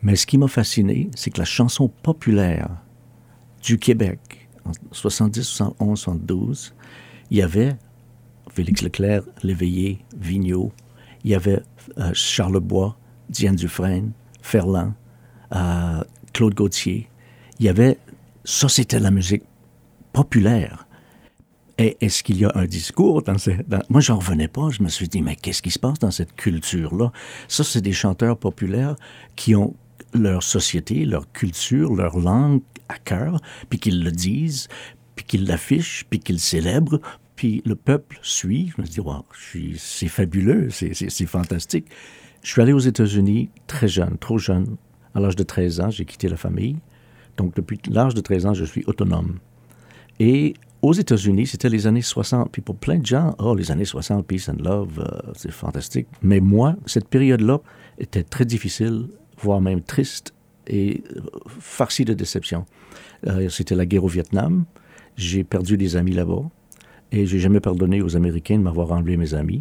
Mais ce qui m'a fasciné, c'est que la chanson populaire du Québec, en 70, 71, 72, il y avait Félix Leclerc, Léveillé, Vigneault, il y avait euh, Charles Bois, Diane Dufresne, Ferland, euh, Claude Gauthier. Il y avait, ça c'était la musique populaire. Est-ce qu'il y a un discours dans ces... Dans... Moi, j'en revenais pas. Je me suis dit, mais qu'est-ce qui se passe dans cette culture-là? Ça, c'est des chanteurs populaires qui ont leur société, leur culture, leur langue à cœur, puis qu'ils le disent, puis qu'ils l'affichent, puis qu'ils célèbrent, puis le peuple suit. Je me dis, wow, c'est fabuleux, c'est fantastique. Je suis allé aux États-Unis très jeune, trop jeune. À l'âge de 13 ans, j'ai quitté la famille. Donc, depuis l'âge de 13 ans, je suis autonome. Et aux États-Unis, c'était les années 60. Puis pour plein de gens, oh, les années 60, peace and love, euh, c'est fantastique. Mais moi, cette période-là était très difficile, voire même triste et euh, farcie de déception. Euh, c'était la guerre au Vietnam. J'ai perdu des amis là-bas. Et j'ai jamais pardonné aux Américains de m'avoir enlevé mes amis.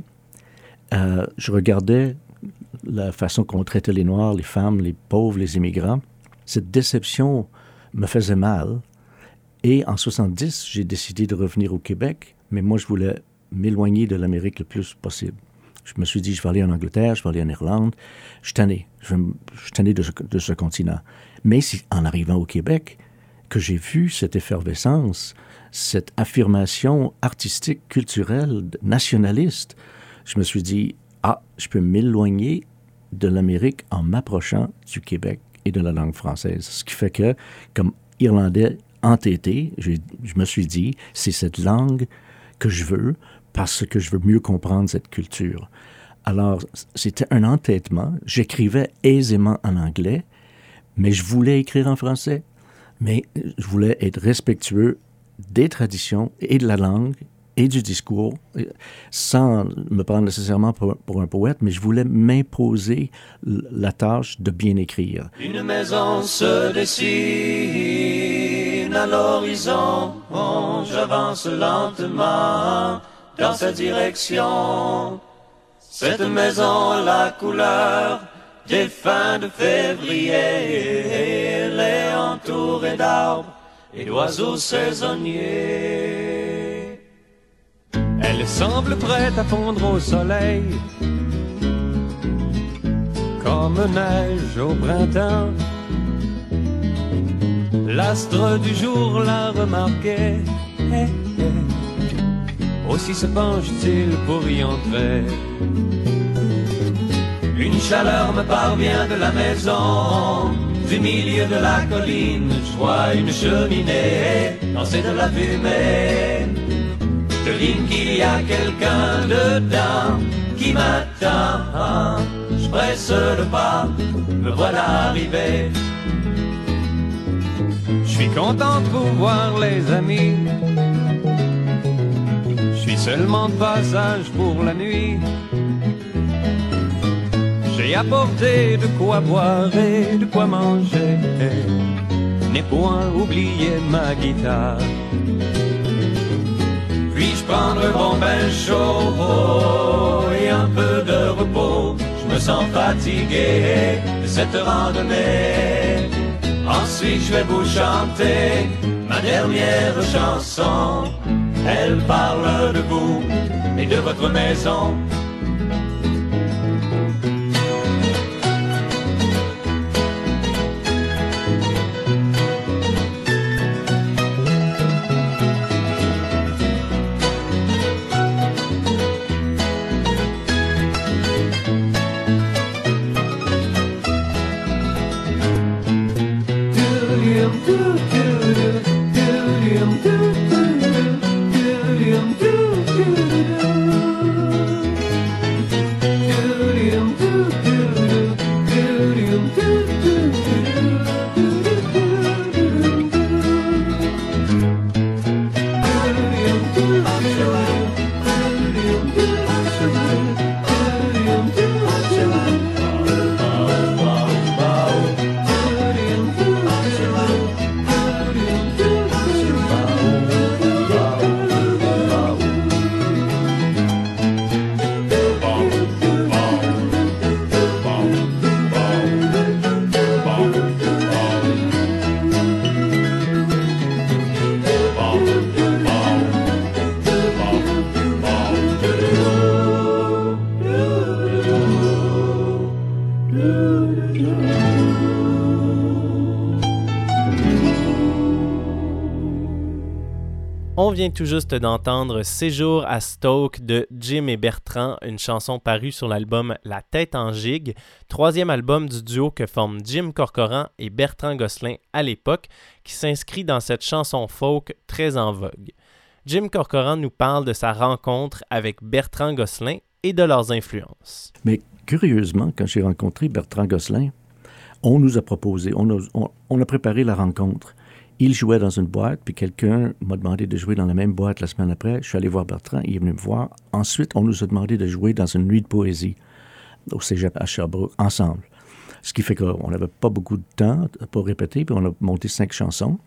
Je regardais la façon qu'on traitait les Noirs, les femmes, les pauvres, les immigrants. Cette déception me faisait mal et en 70, j'ai décidé de revenir au Québec, mais moi, je voulais m'éloigner de l'Amérique le plus possible. Je me suis dit, je vais aller en Angleterre, je vais aller en Irlande. Je suis tanné. Je, suis de ce, continent. Mais c'est en arrivant au Québec que j'ai vu cette effervescence, cette affirmation artistique, culturelle, nationaliste. Je me suis dit, ah, je peux m'éloigner de l'Amérique en m'approchant du Québec et de la langue française. Ce qui fait que, comme Irlandais entêté, je, me suis dit, c'est cette langue que je veux parce que je veux mieux comprendre cette culture. Alors, c'était un entêtement. J'écrivais aisément en anglais, mais je voulais écrire en français. Mais je voulais être respectueux des traditions et de la langue et du discours, sans me prendre nécessairement pour, un poète, mais je voulais m'imposer la tâche de bien écrire. Une maison se à l'horizon, j'avance lentement dans sa direction. Cette maison, la couleur des fins de février, elle est entourée d'arbres et d'oiseaux saisonniers. Elle semble prête à fondre au soleil, comme neige au printemps. L'astre du jour l'a remarqué, eh, eh. aussi se penche-t-il pour y entrer. Une chaleur me parvient de la maison, du milieu de la colline, je vois une cheminée, lancer de la fumée. Je devine qu'il y a quelqu'un dedans qui m'attend. Je presse le pas, me voilà arrivé. Je suis content de vous voir les amis. Je suis seulement de passage pour la nuit. J'ai apporté de quoi boire et de quoi manger. N'ai point oublié ma guitare. prendre un bon bain chaud et un peu de repos? Je me sens fatigué de cette randonnée. Ensuite, je vais vous chanter ma dernière chanson. Elle parle de vous et de votre maison. Vient tout juste d'entendre Séjour à Stoke de Jim et Bertrand, une chanson parue sur l'album La tête en gigue, troisième album du duo que forment Jim Corcoran et Bertrand Gosselin à l'époque, qui s'inscrit dans cette chanson folk très en vogue. Jim Corcoran nous parle de sa rencontre avec Bertrand Gosselin et de leurs influences. Mais curieusement, quand j'ai rencontré Bertrand Gosselin, on nous a proposé, on a, on- on a préparé la rencontre. Il jouait dans une boîte, puis quelqu'un m'a demandé de jouer dans la même boîte la semaine après. Je suis allé voir Bertrand, il est venu me voir. Ensuite, on nous a demandé de jouer dans une nuit de poésie au cégep à Sherbrooke, ensemble. Ce qui fait qu'on n'avait pas beaucoup de temps pour répéter, puis on a monté cinq chansons.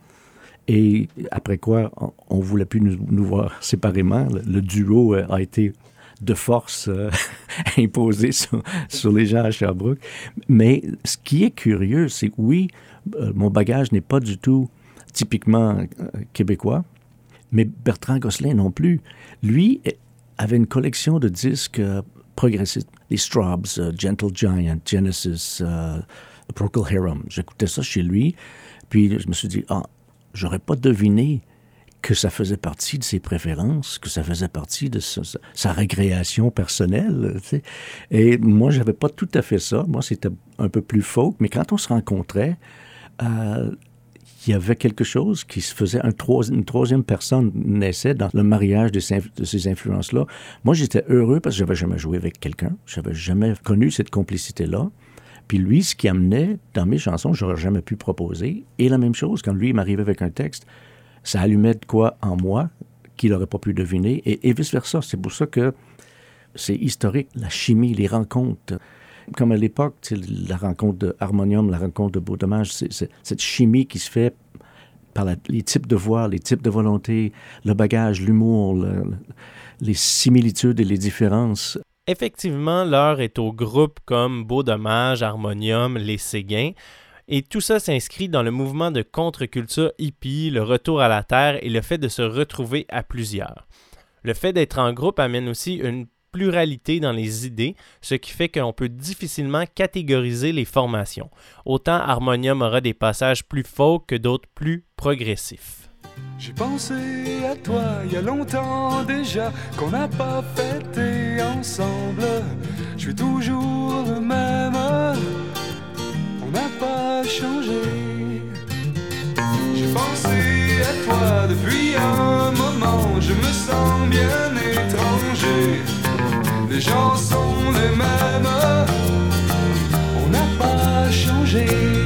Et après quoi, on voulait plus nous, voir séparément. Le, duo euh, a été de force euh, imposé sur, sur les gens à Sherbrooke. Mais ce qui est curieux, c'est que oui, euh, mon bagage n'est pas du tout typiquement euh, québécois, mais Bertrand Gosselin non plus. Lui eh, avait une collection de disques euh, progressistes, les Straubs, euh, Gentle Giant, Genesis, euh, Procol Harum. J'écoutais ça chez lui, puis je me suis dit, ah, j'aurais pas deviné que ça faisait partie de ses préférences, que ça faisait partie de sa, récréation personnelle. Et moi, j'avais pas tout à fait ça. Moi, c'était un peu plus folk. Mais quand on se rencontrait, euh, il y avait quelque chose qui se faisait, une troisième personne naissait dans le mariage de ces, influences-là. Moi, j'étais heureux parce que j'avais jamais joué avec quelqu'un, j'avais jamais connu cette complicité-là. Puis lui, ce qui amenait dans mes chansons, j'aurais jamais pu proposer. Et la même chose, quand lui m'arrivait avec un texte, ça allumait de quoi en moi qu'il n'aurait pas pu deviner, et, et vice-versa. C'est pour ça que c'est historique, la chimie, les rencontres. Comme à l'époque, la rencontre de Harmonium, la rencontre de Beau Dommage, c'est cette chimie qui se fait par les types de voix, les types de volonté, le bagage, l'humour, le- le- les similitudes et les différences. Effectivement, l'heure est au groupe comme Beau Dommage, Harmonium, Les Séguins. Et tout ça s'inscrit dans le mouvement de contre-culture hippie, le retour à la terre et le fait de se retrouver à plusieurs. Le fait d'être en groupe amène aussi une pluralité dans les idées, ce qui fait qu'on peut difficilement catégoriser les formations. Autant Harmonium aura des passages plus folk que d'autres plus progressifs. J'ai pensé à toi il y a longtemps déjà qu'on n'a pas fêté ensemble. Je suis toujours le même, on n'a pas changé. J'ai pensé à toi depuis un moment, je me sens bien étranger. Les gens sont les mêmes, on n'a pas changé.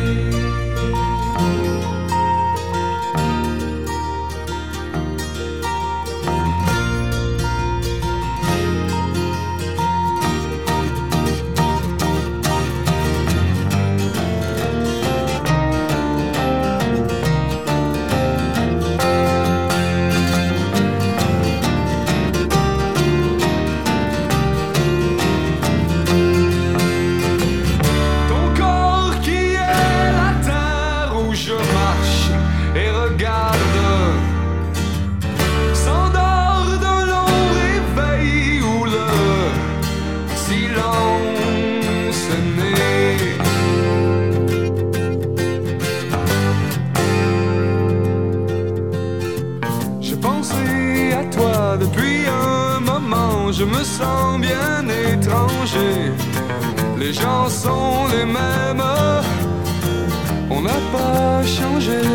Je me sens bien étranger. Les gens sont les mêmes, on n'a pas changé.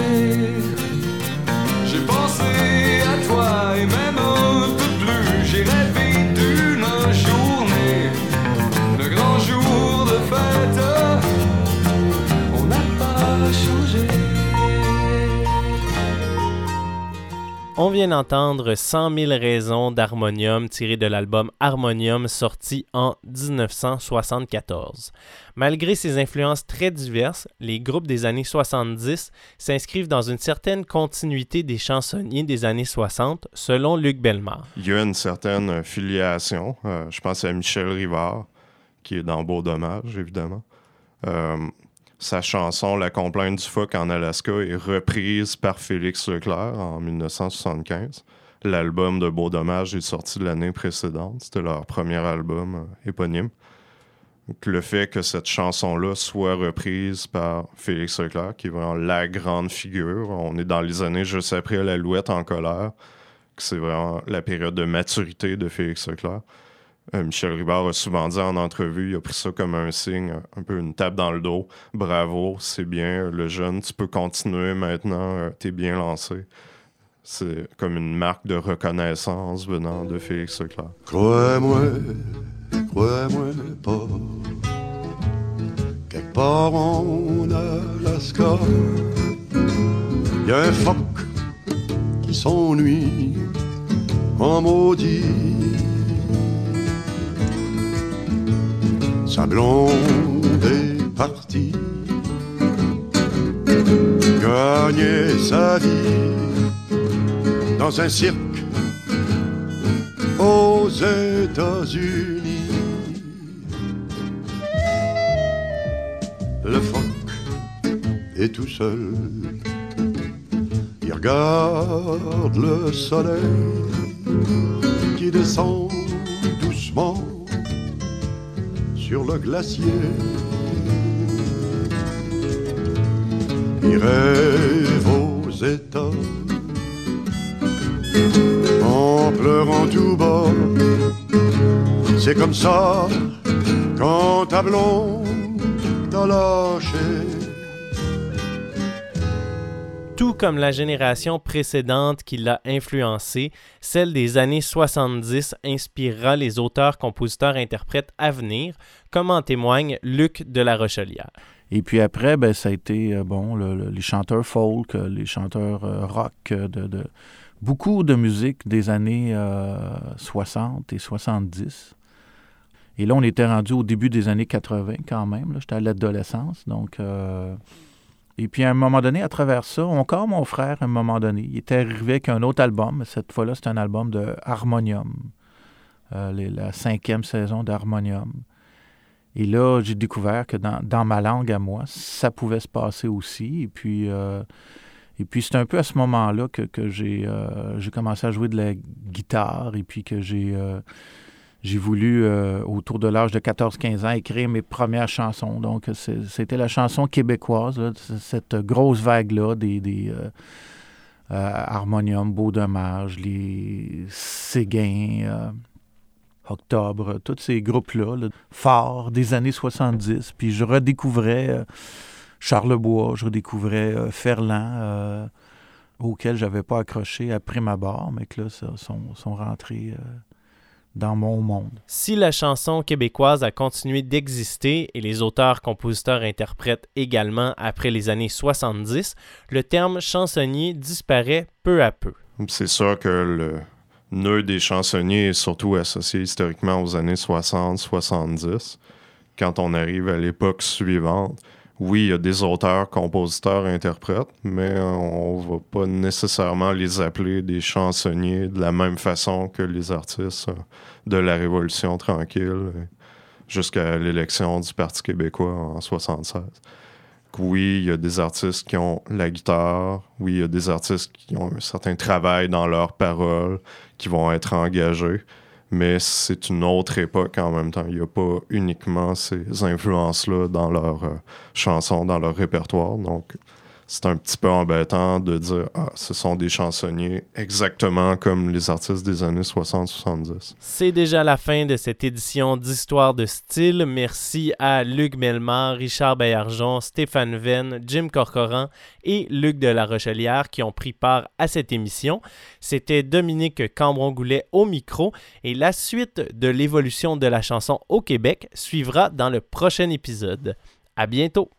On vient d'entendre 100 000 raisons d'Harmonium tiré de l'album Harmonium sorti en 1974. Malgré ses influences très diverses, les groupes des années 70 s'inscrivent dans une certaine continuité des chansonniers des années 60, selon Luc Bellemare. Il y a une certaine euh, filiation. Euh, je pense à Michel Rivard, qui est dans Beau Dommage, évidemment. Euh, sa chanson La complainte du phoque en Alaska est reprise par Félix Leclerc en 1975. L'album de Beau Dommage est sorti l'année précédente. C'était leur premier album euh, éponyme. Le fait que cette chanson-là soit reprise par Félix Leclerc, qui est vraiment la grande figure, on est dans les années juste après L'Alouette en colère, que c'est vraiment la période de maturité de Félix Leclerc. Euh, Michel Ribard a souvent dit en entrevue, il a pris ça comme un signe, un peu une tape dans le dos. Bravo, c'est bien, le jeune, tu peux continuer maintenant, euh, t'es bien lancé. C'est comme une marque de reconnaissance venant de Félix Leclerc. Crois-moi, crois-moi pas. Quelque part en Alaska, y a un phoque qui s'ennuie en maudit. Sa blonde est partie gagner sa vie dans un cirque aux États-Unis. Le phoque est tout seul. Il regarde le soleil qui descend doucement le glacier. Il rêve aux États en pleurant tout bas. C'est comme ça quand ta blonde t'a lâché. Tout comme la génération précédente qui l'a influencé, celle des années 70 inspirera les auteurs, compositeurs, interprètes à venir, comme en témoigne Luc de la Rochelière. Et puis après, ben, ça a été euh, bon, le- le- les chanteurs folk, euh, les chanteurs euh, rock, de, beaucoup de musique des années euh, 60 et 70. Et là, on était rendu au début des années 80 quand même. J'étais à l'adolescence. Donc, et puis à un moment donné, à travers ça, encore mon frère, à un moment donné, il était arrivé avec un autre album. Cette fois-là, c'est un album de Harmonium. Euh, la cinquième saison d'Harmonium. Et là, j'ai découvert que dans, dans ma langue à moi, ça pouvait se passer aussi. Et puis, euh, et puis c'est un peu à ce moment-là que, que j'ai euh, j'ai commencé à jouer de la guitare et puis que j'ai j'ai voulu, euh, autour de l'âge de 14-15 ans, écrire mes premières chansons. Donc, c'était la chanson québécoise, cette grosse vague-là des, des euh, euh, Harmonium, Beau Dommage, les Séguin, Octobre, tous ces groupes-là, là, forts des années 70. Puis je redécouvrais Charlebois, je redécouvrais Ferland, auquel je n'avais pas accroché après ma barre, mais que là, sont, sont rentrés dans mon monde. Si la chanson québécoise a continué d'exister et les auteurs, compositeurs, interprètes également après les années 70, le terme chansonnier disparaît peu à peu. C'est sûr que le nœud des chansonniers est surtout associé historiquement aux années 60-70. Quand on arrive à l'époque suivante, oui, il y a des auteurs, compositeurs, interprètes, mais on va pas nécessairement les appeler des chansonniers de la même façon que les artistes de la Révolution tranquille jusqu'à l'élection du Parti québécois en 76. Oui, il y a des artistes qui ont la guitare. Oui, il y a des artistes qui ont un certain travail dans leurs paroles, qui vont être engagés. Mais c'est une autre époque en même temps. Il n'y a pas uniquement ces influences-là dans leurs euh, chansons, dans leur répertoire. Donc, c'est un petit peu embêtant de dire Ah, ce sont des chansonniers exactement comme les artistes des années 60-70. C'est déjà la fin de cette édition d'Histoire de style. Merci à Luc Melmar, Richard Baillargeon, Stéphane Venn, Jim Corcoran et Luc de la Rochelière qui ont pris part à cette émission. C'était Dominique Cambron-Goulet au micro et la suite de l'évolution de la chanson au Québec suivra dans le prochain épisode. À bientôt!